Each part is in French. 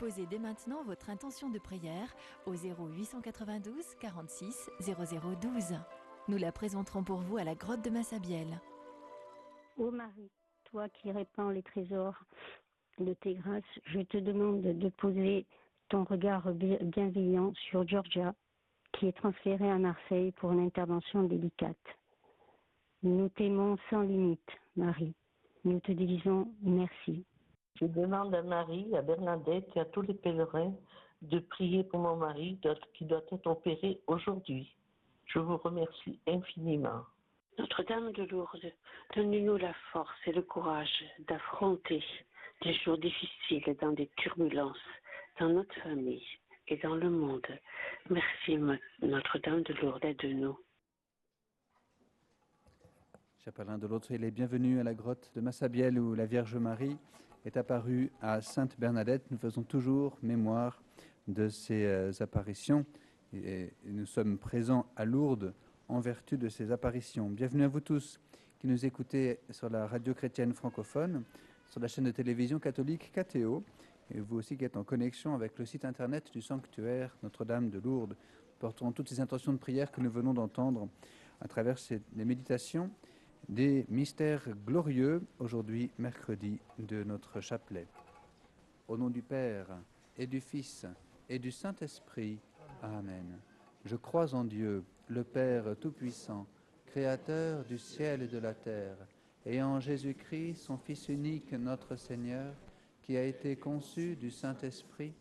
Déposez dès maintenant votre intention de prière au 0892 46 0012. Nous la présenterons pour vous à la grotte de Massabielle. Ô Marie, toi qui répands les trésors de tes grâces, je te demande de poser ton regard bienveillant sur Georgia, qui est transférée à Marseille pour une intervention délicate. Nous t'aimons sans limite, Marie. Nous te disons merci. Je demande à Marie, à Bernadette et à tous les pèlerins de prier pour mon mari qui doit être opéré aujourd'hui. Je vous remercie infiniment. Notre-Dame de Lourdes, donnez-nous la force et le courage d'affronter des jours difficiles dans des turbulences, dans notre famille et dans le monde. Merci Notre-Dame de Lourdes, aide-nous. Chapelain de l'autre, il est bienvenu à la grotte de Massabielle où la Vierge Marie est apparue à Sainte Bernadette. Nous faisons toujours mémoire de ces euh, apparitions et nous sommes présents à Lourdes en vertu de ces apparitions. Bienvenue à vous tous qui nous écoutez sur la radio chrétienne francophone, sur la chaîne de télévision catholique KTO, et vous aussi qui êtes en connexion avec le site internet du sanctuaire Notre-Dame de Lourdes. Porterons toutes ces intentions de prière que nous venons d'entendre à travers les méditations des mystères glorieux, aujourd'hui mercredi, de notre chapelet. Au nom du Père et du Fils et du Saint-Esprit. Amen. Je crois en Dieu, le Père Tout-Puissant, Créateur du ciel et de la terre, et en Jésus-Christ, son Fils unique, notre Seigneur, qui a été conçu du Saint-Esprit,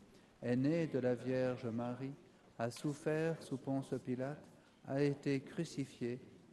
est né de la Vierge Marie, a souffert sous Ponce Pilate, a été crucifié,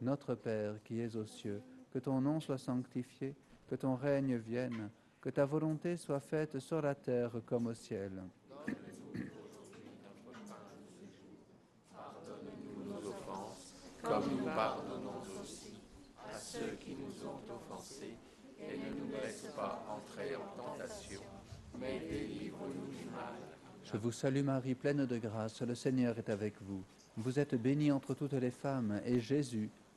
Notre Père qui es aux cieux, que ton nom soit sanctifié, que ton règne vienne, que ta volonté soit faite sur la terre comme au ciel. Pardonne-nous nos offenses, comme nous pardonnons aussi à ceux qui nous ont offensés, et ne nous laisse pas entrer en tentation, mais délivre-nous du mal. Je vous salue Marie, pleine de grâce, le Seigneur est avec vous. Vous êtes bénie entre toutes les femmes, et Jésus,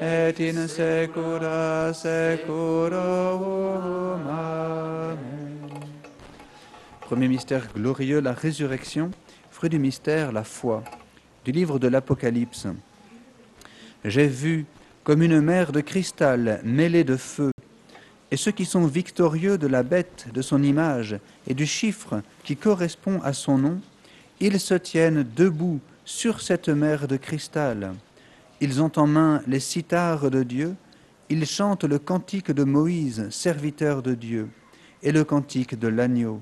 et in. Amen. Premier mystère glorieux, la résurrection. Fruit du mystère, la foi. Du livre de l'Apocalypse. J'ai vu comme une mer de cristal mêlée de feu, et ceux qui sont victorieux de la bête, de son image et du chiffre qui correspond à son nom, ils se tiennent debout sur cette mer de cristal. Ils ont en main les cithars de Dieu, ils chantent le cantique de Moïse, serviteur de Dieu, et le cantique de l'agneau.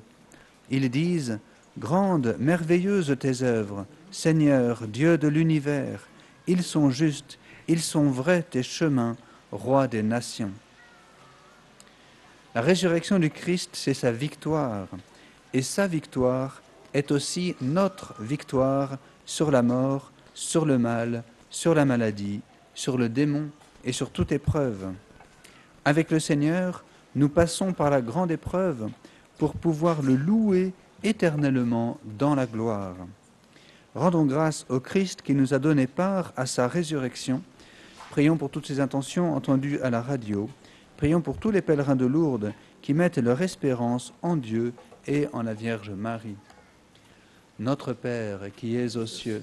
Ils disent, Grandes, merveilleuses tes œuvres, Seigneur, Dieu de l'univers, ils sont justes, ils sont vrais tes chemins, roi des nations. La résurrection du Christ, c'est sa victoire, et sa victoire est aussi notre victoire sur la mort, sur le mal, sur la maladie, sur le démon et sur toute épreuve. Avec le Seigneur, nous passons par la grande épreuve pour pouvoir le louer éternellement dans la gloire. Rendons grâce au Christ qui nous a donné part à sa résurrection. Prions pour toutes ces intentions entendues à la radio. Prions pour tous les pèlerins de Lourdes qui mettent leur espérance en Dieu et en la Vierge Marie. Notre Père qui es aux cieux,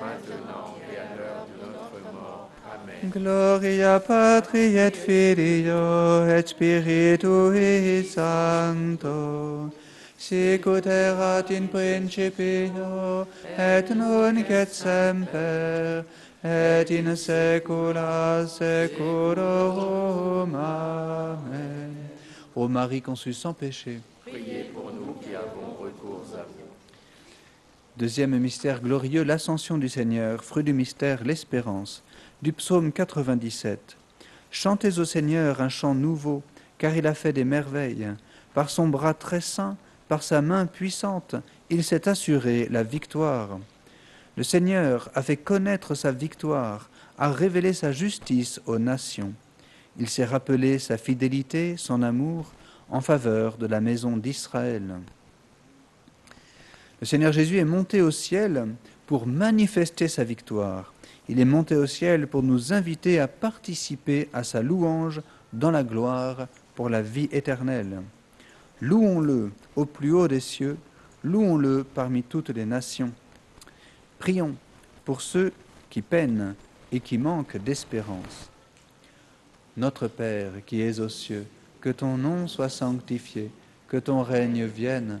maintenant et à l'heure de notre mort. Amen. Gloria Patri et Filio et Spiritui Sancto, sicut erat in principio et nunc et semper et in saecula saeculorum. Amen. Ô Marie conçue sans péché. Priez pour nous qui avons recours à vous. Deuxième mystère glorieux, l'ascension du Seigneur, fruit du mystère, l'espérance. Du psaume 97. Chantez au Seigneur un chant nouveau, car il a fait des merveilles. Par son bras très saint, par sa main puissante, il s'est assuré la victoire. Le Seigneur a fait connaître sa victoire, a révélé sa justice aux nations. Il s'est rappelé sa fidélité, son amour, en faveur de la maison d'Israël. Le Seigneur Jésus est monté au ciel pour manifester sa victoire. Il est monté au ciel pour nous inviter à participer à sa louange dans la gloire pour la vie éternelle. Louons-le au plus haut des cieux, louons-le parmi toutes les nations. Prions pour ceux qui peinent et qui manquent d'espérance. Notre Père qui es aux cieux, que ton nom soit sanctifié, que ton règne vienne,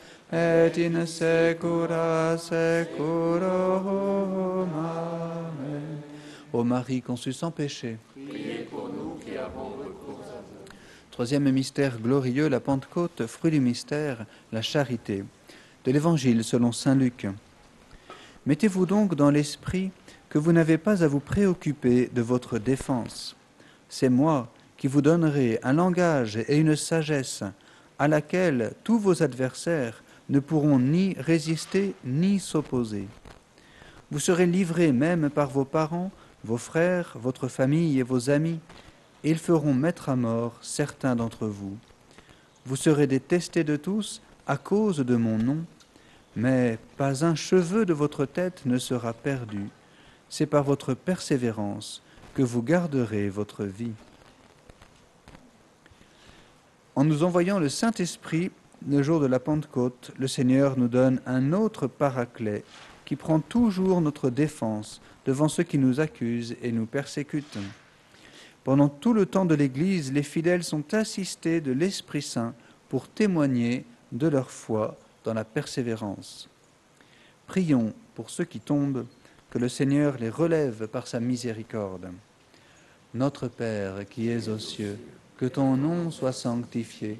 et in saecula saeculorum. Amen. Ô Marie conçue sans péché, Priez pour nous qui avons recours à vous. Troisième mystère glorieux, la Pentecôte, fruit du mystère, la charité. De l'Évangile selon Saint Luc. Mettez-vous donc dans l'esprit que vous n'avez pas à vous préoccuper de votre défense. C'est moi qui vous donnerai un langage et une sagesse à laquelle tous vos adversaires ne pourront ni résister ni s'opposer. Vous serez livrés même par vos parents, vos frères, votre famille et vos amis, et ils feront mettre à mort certains d'entre vous. Vous serez détestés de tous à cause de mon nom, mais pas un cheveu de votre tête ne sera perdu. C'est par votre persévérance que vous garderez votre vie. En nous envoyant le Saint-Esprit, le jour de la Pentecôte, le Seigneur nous donne un autre paraclet qui prend toujours notre défense devant ceux qui nous accusent et nous persécutent. Pendant tout le temps de l'Église, les fidèles sont assistés de l'Esprit Saint pour témoigner de leur foi dans la persévérance. Prions pour ceux qui tombent, que le Seigneur les relève par sa miséricorde. Notre Père qui es aux cieux, que ton nom soit sanctifié,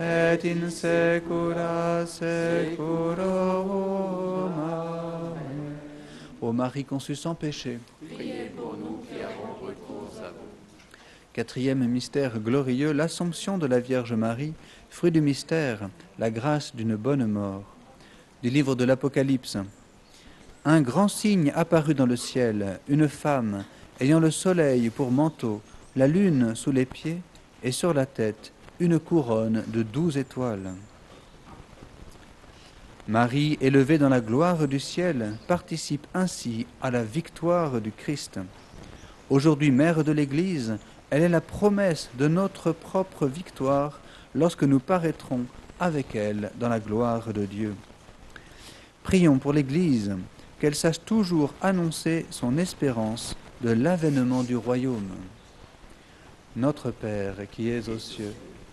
et in. Amen. Ô Marie conçue sans péché, Priez pour nous qui avons recours à vous. Quatrième mystère glorieux, l'Assomption de la Vierge Marie, fruit du mystère, la grâce d'une bonne mort. Du livre de l'Apocalypse. Un grand signe apparut dans le ciel, une femme ayant le soleil pour manteau, la lune sous les pieds et sur la tête une couronne de douze étoiles. Marie, élevée dans la gloire du ciel, participe ainsi à la victoire du Christ. Aujourd'hui mère de l'Église, elle est la promesse de notre propre victoire lorsque nous paraîtrons avec elle dans la gloire de Dieu. Prions pour l'Église, qu'elle sache toujours annoncer son espérance de l'avènement du royaume. Notre Père qui es aux cieux,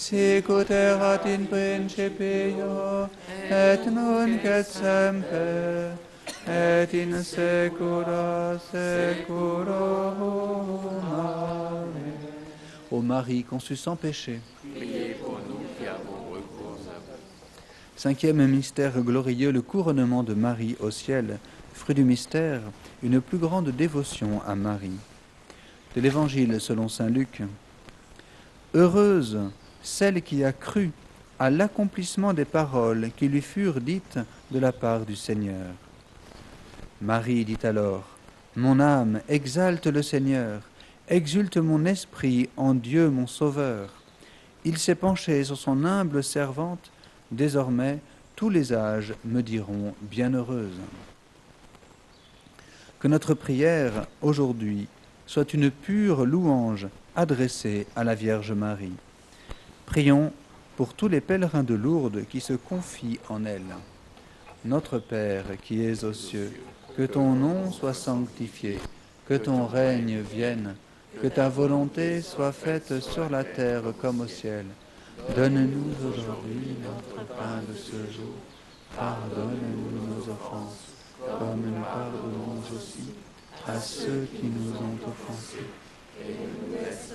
sicut erat in principio, et nunc et semper, et in saecula saeculorum. Amen. Ô Marie conçue sans péché, Priez pour nous qui avons recours à vous. Cinquième mystère glorieux, le couronnement de Marie au ciel. Fruit du mystère, une plus grande dévotion à Marie. De l'Évangile selon Saint Luc. Heureuse celle qui a cru à l'accomplissement des paroles qui lui furent dites de la part du Seigneur. Marie dit alors, Mon âme exalte le Seigneur, exulte mon esprit en Dieu mon Sauveur. Il s'est penché sur son humble servante, désormais tous les âges me diront bienheureuse. Que notre prière aujourd'hui soit une pure louange adressée à la Vierge Marie. Prions pour tous les pèlerins de Lourdes qui se confient en elle. Notre Père qui es aux cieux, que ton nom soit sanctifié, que ton règne vienne, que ta volonté soit faite sur la terre comme au ciel. Donne-nous aujourd'hui notre pain de ce jour. Pardonne-nous nos offenses, comme nous pardonnons aussi à ceux qui nous ont offensés. Et nous laisse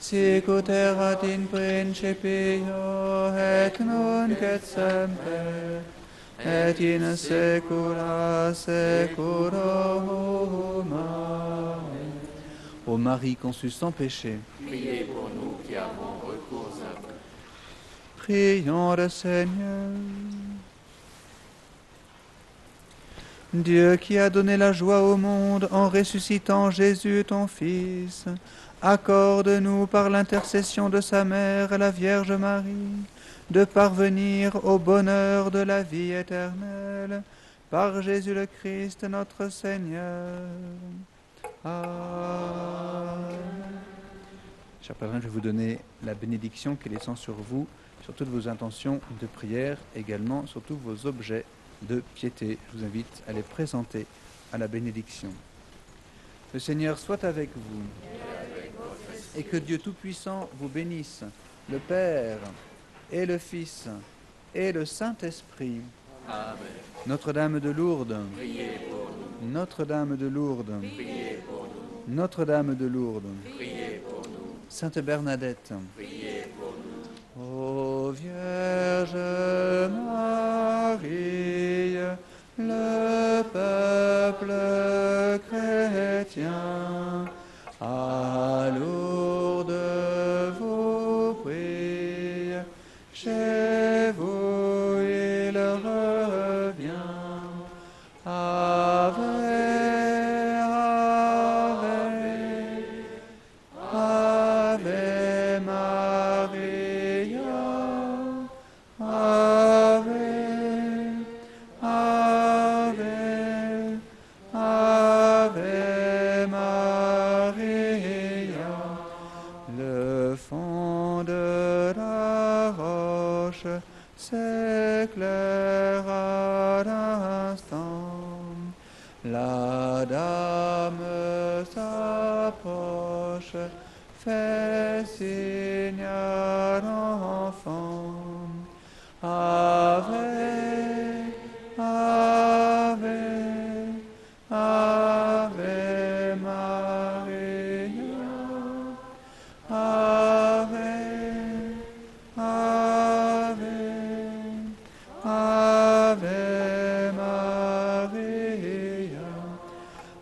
sicut erat in principio et nunc et semper, et in saecula saeculorum. Amen. Ô Marie conçue sans péché, Priez pour nous qui avons recours à vous. Prions le Seigneur. Dieu qui a donné la joie au monde en ressuscitant Jésus ton Fils, accorde-nous par l'intercession de sa mère, la Vierge Marie, de parvenir au bonheur de la vie éternelle, par Jésus le Christ notre Seigneur. Amen. Chers pèlerins, je vais vous donner la bénédiction qui descend sur vous, sur toutes vos intentions de prière, également sur tous vos objets de piété. Je vous invite à les présenter à la bénédiction. Le Seigneur soit avec vous et que Dieu Tout-Puissant vous bénisse, le Père et le Fils et le Saint-Esprit. Notre-Dame de Lourdes. Notre-Dame de Lourdes. Notre-Dame de Lourdes. Sainte Bernadette. Ô Vierge Marie, le peuple chrétien, à Ave,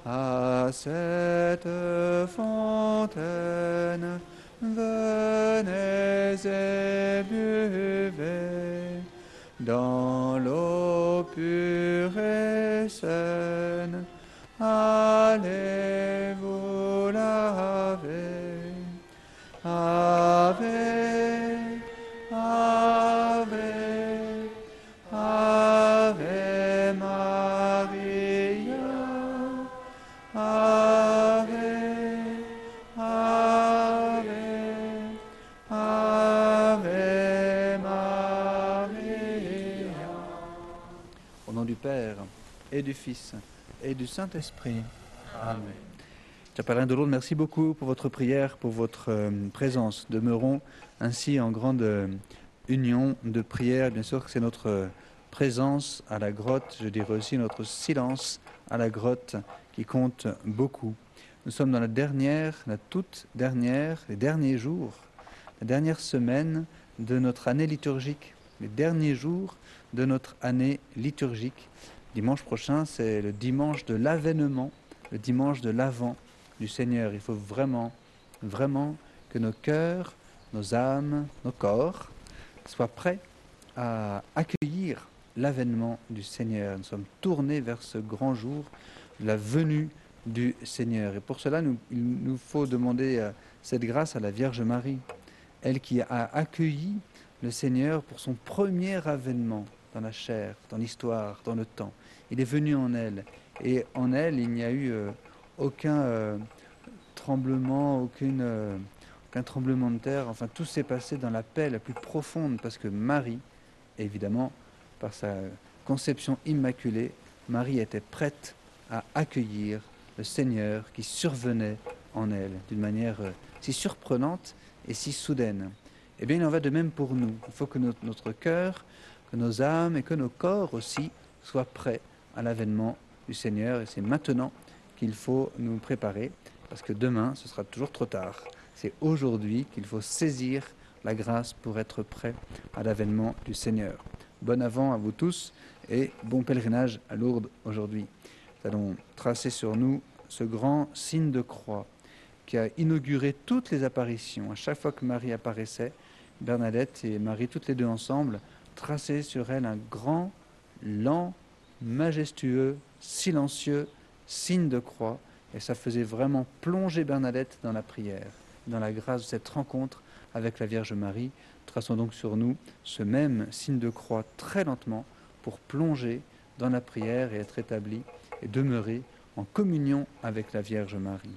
À cette fontaine, venez et buvez dans l'eau pure et saine. Allez du Fils et du Saint-Esprit. Amen. Chapelain de Lourdes, merci beaucoup pour votre prière, pour votre euh, présence. Demeurons ainsi en grande euh, union de prière. Bien sûr que c'est notre euh, présence à la grotte, je dirais aussi notre silence à la grotte qui compte beaucoup. Nous sommes dans la dernière, la toute dernière, les derniers jours, la dernière semaine de notre année liturgique, les derniers jours de notre année liturgique. Dimanche prochain, c'est le dimanche de l'avènement, le dimanche de l'avant du Seigneur. Il faut vraiment, vraiment que nos cœurs, nos âmes, nos corps soient prêts à accueillir l'avènement du Seigneur. Nous sommes tournés vers ce grand jour, la venue du Seigneur. Et pour cela, il nous faut demander euh, cette grâce à la Vierge Marie, elle qui a accueilli le Seigneur pour son premier avènement dans la chair, dans l'histoire, dans le temps. Il est venu en elle. Et en elle, il n'y a eu euh, aucun euh, tremblement, aucune, euh, aucun tremblement de terre. Enfin, tout s'est passé dans la paix la plus profonde parce que Marie, évidemment, par sa conception immaculée, Marie était prête à accueillir le Seigneur qui survenait en elle d'une manière si surprenante et si soudaine. Eh bien, il en va de même pour nous. Il faut que notre, notre cœur, que nos âmes et que nos corps aussi soient prêts à l'avènement du Seigneur. Et c'est maintenant qu'il faut nous préparer, parce que demain, ce sera toujours trop tard. C'est aujourd'hui qu'il faut saisir la grâce pour être prêt à l'avènement du Seigneur. Bon avant à vous tous et bon pèlerinage à Lourdes aujourd'hui. Nous allons tracer sur nous ce grand signe de croix qui a inauguré toutes les apparitions. À chaque fois que Marie apparaissait, Bernadette et Marie, toutes les deux ensemble, traçaient sur elle un grand, lent, majestueux, silencieux signe de croix. Et ça faisait vraiment plonger Bernadette dans la prière, dans la grâce de cette rencontre avec la Vierge Marie. Traçons donc sur nous ce même signe de croix très lentement pour plonger dans la prière et être établi et demeurer en communion avec la Vierge Marie.